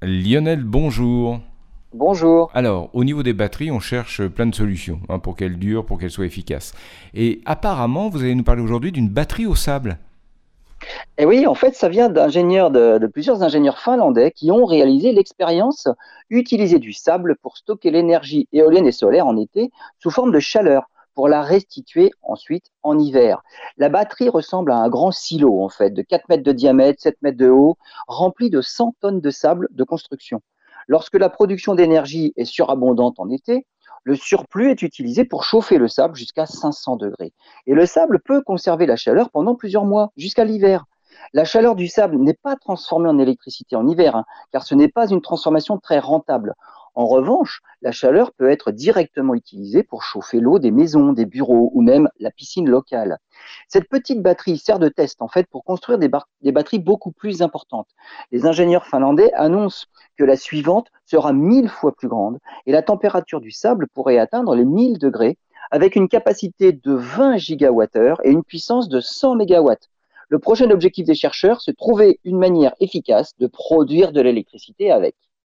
Lionel, bonjour. Bonjour. Alors, au niveau des batteries, on cherche plein de solutions hein, pour qu'elles durent, pour qu'elles soient efficaces. Et apparemment, vous allez nous parler aujourd'hui d'une batterie au sable. Et oui, en fait, ça vient d'ingénieurs, de, plusieurs ingénieurs finlandais qui ont réalisé l'expérience utiliser du sable pour stocker l'énergie éolienne et solaire en été sous forme de chaleur pour la restituer ensuite en hiver. La batterie ressemble à un grand silo, en fait, de 4 mètres de diamètre, 7 mètres de haut, rempli de 100 tonnes de sable de construction. Lorsque la production d'énergie est surabondante en été, le surplus est utilisé pour chauffer le sable jusqu'à 500 degrés. Et le sable peut conserver la chaleur pendant plusieurs mois, jusqu'à l'hiver. La chaleur du sable n'est pas transformée en électricité en hiver, hein, car ce n'est pas une transformation très rentable. En revanche, la chaleur peut être directement utilisée pour chauffer l'eau des maisons, des bureaux ou même la piscine locale. Cette petite batterie sert de test en fait pour construire des, batteries beaucoup plus importantes. Les ingénieurs finlandais annoncent que la suivante sera mille fois plus grande et la température du sable pourrait atteindre les 1000 degrés avec une capacité de 20 gigawattheures et une puissance de 100 mégawatts. Le prochain objectif des chercheurs, c'est trouver une manière efficace de produire de l'électricité avec.